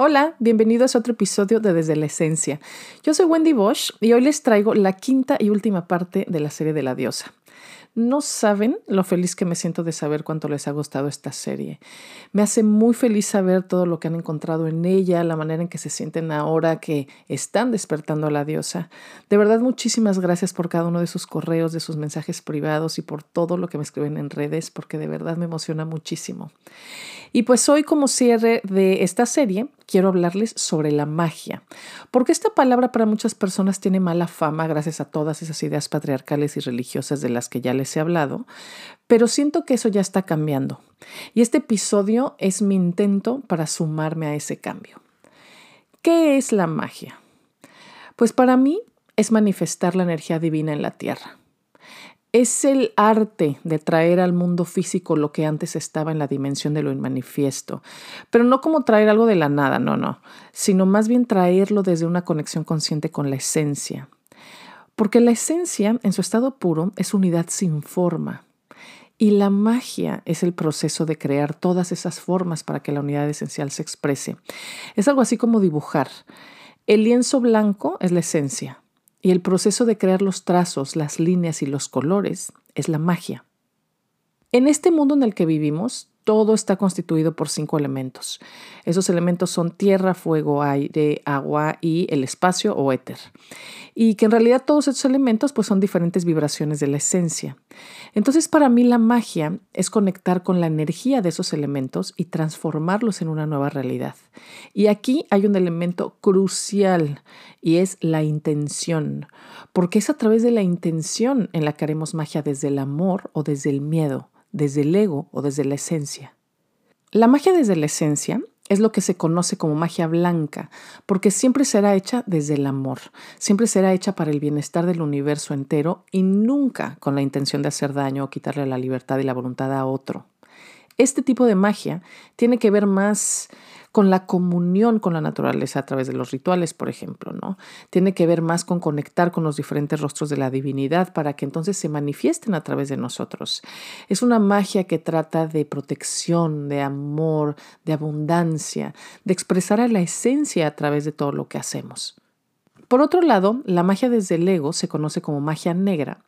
Hola, bienvenidos a otro episodio de Desde la Esencia. Yo soy Wendy Bosch y hoy les traigo la quinta y última parte de la serie de la diosa. No saben lo feliz que me siento de saber cuánto les ha gustado esta serie. Me hace muy feliz saber todo lo que han encontrado en ella, la manera en que se sienten ahora que están despertando a la diosa. De verdad, muchísimas gracias por cada uno de sus correos, de sus mensajes privados y por todo lo que me escriben en redes, porque de verdad me emociona muchísimo. Y pues hoy como cierre de esta serie quiero hablarles sobre la magia, porque esta palabra para muchas personas tiene mala fama gracias a todas esas ideas patriarcales y religiosas de las que ya les he hablado, pero siento que eso ya está cambiando. Y este episodio es mi intento para sumarme a ese cambio. ¿Qué es la magia? Pues para mí es manifestar la energía divina en la tierra. Es el arte de traer al mundo físico lo que antes estaba en la dimensión de lo inmanifiesto, pero no como traer algo de la nada, no, no, sino más bien traerlo desde una conexión consciente con la esencia. Porque la esencia, en su estado puro, es unidad sin forma. Y la magia es el proceso de crear todas esas formas para que la unidad esencial se exprese. Es algo así como dibujar. El lienzo blanco es la esencia, y el proceso de crear los trazos, las líneas y los colores es la magia. En este mundo en el que vivimos, todo está constituido por cinco elementos. Esos elementos son tierra, fuego, aire, agua y el espacio o éter. Y que en realidad todos estos elementos pues son diferentes vibraciones de la esencia. Entonces para mí la magia es conectar con la energía de esos elementos y transformarlos en una nueva realidad. Y aquí hay un elemento crucial y es la intención, porque es a través de la intención en la que haremos magia desde el amor o desde el miedo desde el ego o desde la esencia. La magia desde la esencia es lo que se conoce como magia blanca, porque siempre será hecha desde el amor, siempre será hecha para el bienestar del universo entero y nunca con la intención de hacer daño o quitarle la libertad y la voluntad a otro. Este tipo de magia tiene que ver más con la comunión con la naturaleza a través de los rituales, por ejemplo, ¿no? Tiene que ver más con conectar con los diferentes rostros de la divinidad para que entonces se manifiesten a través de nosotros. Es una magia que trata de protección, de amor, de abundancia, de expresar a la esencia a través de todo lo que hacemos. Por otro lado, la magia desde el ego se conoce como magia negra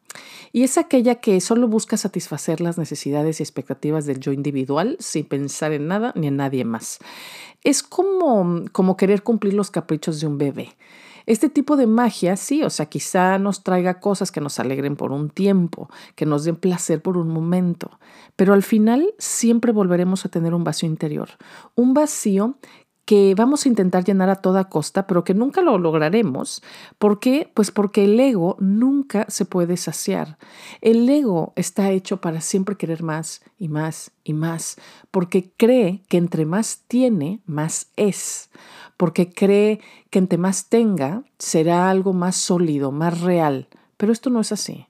y es aquella que solo busca satisfacer las necesidades y expectativas del yo individual sin pensar en nada ni en nadie más. Es como, como querer cumplir los caprichos de un bebé. Este tipo de magia, sí, o sea, quizá nos traiga cosas que nos alegren por un tiempo, que nos den placer por un momento, pero al final siempre volveremos a tener un vacío interior, un vacío que vamos a intentar llenar a toda costa, pero que nunca lo lograremos. ¿Por qué? Pues porque el ego nunca se puede saciar. El ego está hecho para siempre querer más y más y más, porque cree que entre más tiene, más es, porque cree que entre más tenga, será algo más sólido, más real. Pero esto no es así.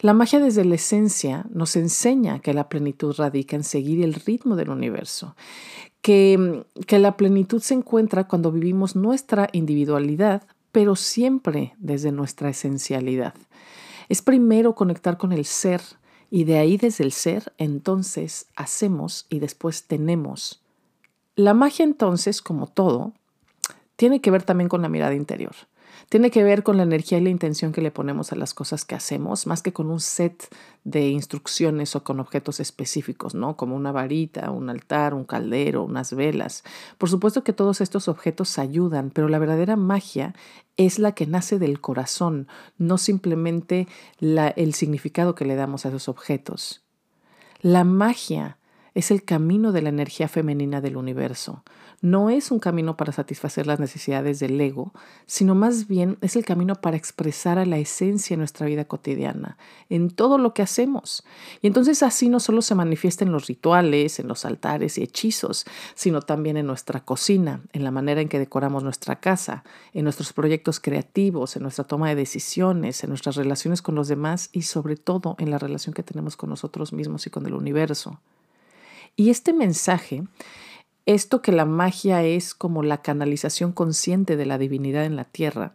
La magia desde la esencia nos enseña que la plenitud radica en seguir el ritmo del universo, que, que la plenitud se encuentra cuando vivimos nuestra individualidad, pero siempre desde nuestra esencialidad. Es primero conectar con el ser y de ahí desde el ser entonces hacemos y después tenemos. La magia entonces, como todo, tiene que ver también con la mirada interior. Tiene que ver con la energía y la intención que le ponemos a las cosas que hacemos, más que con un set de instrucciones o con objetos específicos, ¿no? Como una varita, un altar, un caldero, unas velas. Por supuesto que todos estos objetos ayudan, pero la verdadera magia es la que nace del corazón, no simplemente la, el significado que le damos a esos objetos. La magia es el camino de la energía femenina del universo. No es un camino para satisfacer las necesidades del ego, sino más bien es el camino para expresar a la esencia en nuestra vida cotidiana, en todo lo que hacemos. Y entonces así no solo se manifiesta en los rituales, en los altares y hechizos, sino también en nuestra cocina, en la manera en que decoramos nuestra casa, en nuestros proyectos creativos, en nuestra toma de decisiones, en nuestras relaciones con los demás y sobre todo en la relación que tenemos con nosotros mismos y con el universo. Y este mensaje, esto que la magia es como la canalización consciente de la divinidad en la tierra,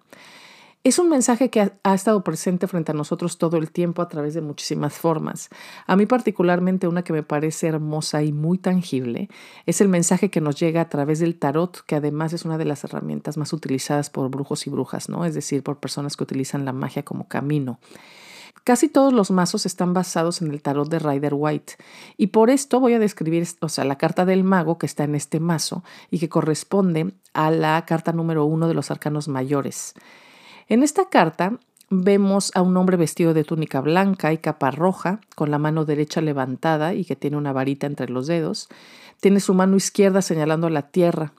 es un mensaje que ha, estado presente frente a nosotros todo el tiempo a través de muchísimas formas. A mí particularmente una que me parece hermosa y muy tangible es el mensaje que nos llega a través del tarot, que además es una de las herramientas más utilizadas por brujos y brujas, ¿no? Es decir, por personas que utilizan la magia como camino. Casi todos los mazos están basados en el tarot de Rider White y por esto voy a describir, o sea, la carta del mago que está en este mazo y que corresponde a la carta número uno de los arcanos mayores. En esta carta vemos a un hombre vestido de túnica blanca y capa roja, con la mano derecha levantada y que tiene una varita entre los dedos. Tiene su mano izquierda señalando a la tierra.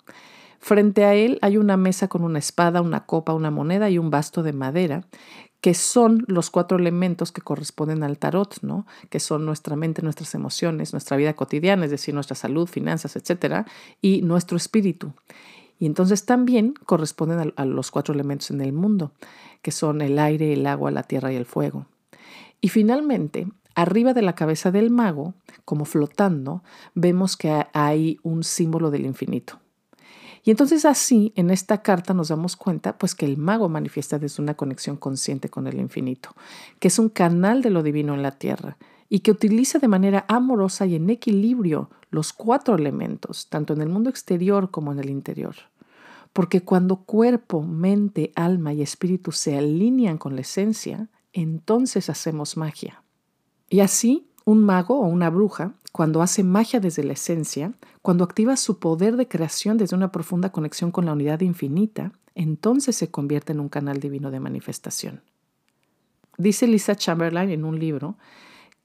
Frente a él hay una mesa con una espada, una copa, una moneda y un basto de madera, que son los cuatro elementos que corresponden al tarot, ¿no? Que son nuestra mente, nuestras emociones, nuestra vida cotidiana, es decir, nuestra salud, finanzas, etcétera, y nuestro espíritu. Y entonces también corresponden a, los cuatro elementos en el mundo, que son el aire, el agua, la tierra y el fuego. Y finalmente, arriba de la cabeza del mago, como flotando, vemos que hay un símbolo del infinito. Y entonces así, en esta carta nos damos cuenta pues que el mago manifiesta desde una conexión consciente con el infinito, que es un canal de lo divino en la tierra y que utiliza de manera amorosa y en equilibrio los cuatro elementos, tanto en el mundo exterior como en el interior. Porque cuando cuerpo, mente, alma y espíritu se alinean con la esencia, entonces hacemos magia. Y así, un mago o una bruja, cuando hace magia desde la esencia, cuando activa su poder de creación desde una profunda conexión con la unidad infinita, entonces se convierte en un canal divino de manifestación. Dice Lisa Chamberlain en un libro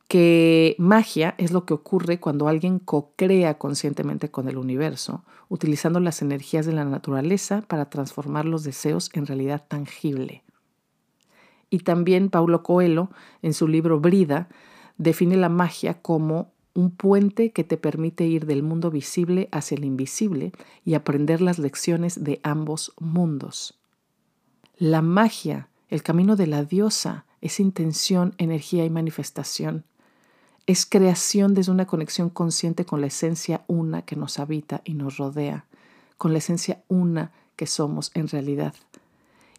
que magia es lo que ocurre cuando alguien co-crea conscientemente con el universo, utilizando las energías de la naturaleza para transformar los deseos en realidad tangible. Y también Paulo Coelho, en su libro Brida, define la magia como un puente que te permite ir del mundo visible hacia el invisible y aprender las lecciones de ambos mundos. La magia, el camino de la diosa, es intención, energía y manifestación es creación desde una conexión consciente con la esencia una que nos habita y nos rodea, con la esencia una que somos en realidad.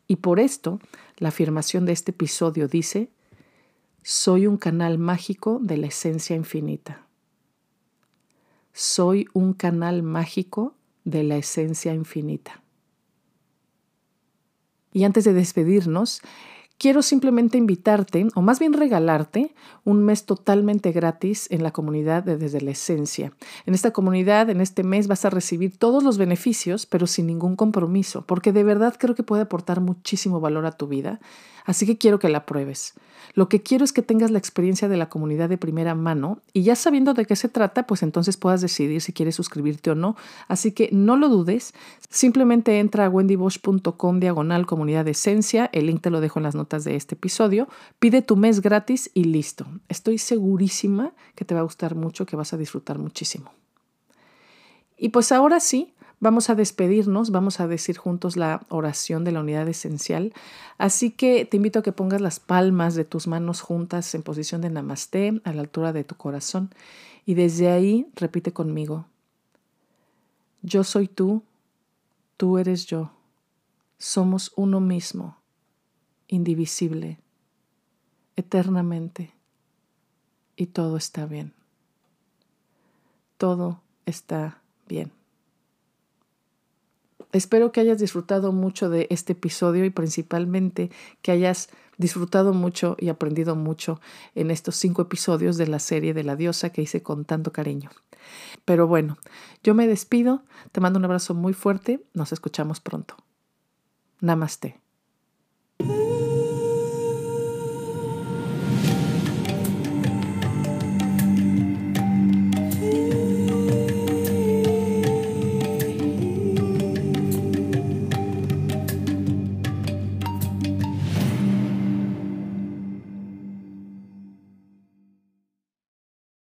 Y por esto, la afirmación de este episodio dice, soy un canal mágico de la esencia infinita. Soy un canal mágico de la esencia infinita. Y antes de despedirnos, quiero simplemente invitarte, o más bien regalarte, un mes totalmente gratis en la comunidad de Desde la Esencia. En esta comunidad, en este mes, vas a recibir todos los beneficios, pero sin ningún compromiso, porque de verdad creo que puede aportar muchísimo valor a tu vida. Así que quiero que la pruebes. Lo que quiero es que tengas la experiencia de la comunidad de primera mano y ya sabiendo de qué se trata, pues entonces puedas decidir si quieres suscribirte o no. Así que no lo dudes, simplemente entra a wendybosch.com diagonal comunidad esencia, el link te lo dejo en las notas de este episodio, pide tu mes gratis y listo. Estoy segurísima que te va a gustar mucho, que vas a disfrutar muchísimo. Y pues ahora sí, Vamos a despedirnos, vamos a decir juntos la oración de la unidad esencial. Así que te invito a que pongas las palmas de tus manos juntas en posición de namaste a la altura de tu corazón y desde ahí repite conmigo. Yo soy tú, tú eres yo. Somos uno mismo, indivisible, eternamente. Y todo está bien. Todo está bien. Espero que hayas disfrutado mucho de este episodio y principalmente que hayas disfrutado mucho y aprendido mucho en estos cinco episodios de la serie de la diosa que hice con tanto cariño. Pero bueno, yo me despido, te mando un abrazo muy fuerte, nos escuchamos pronto. Namaste.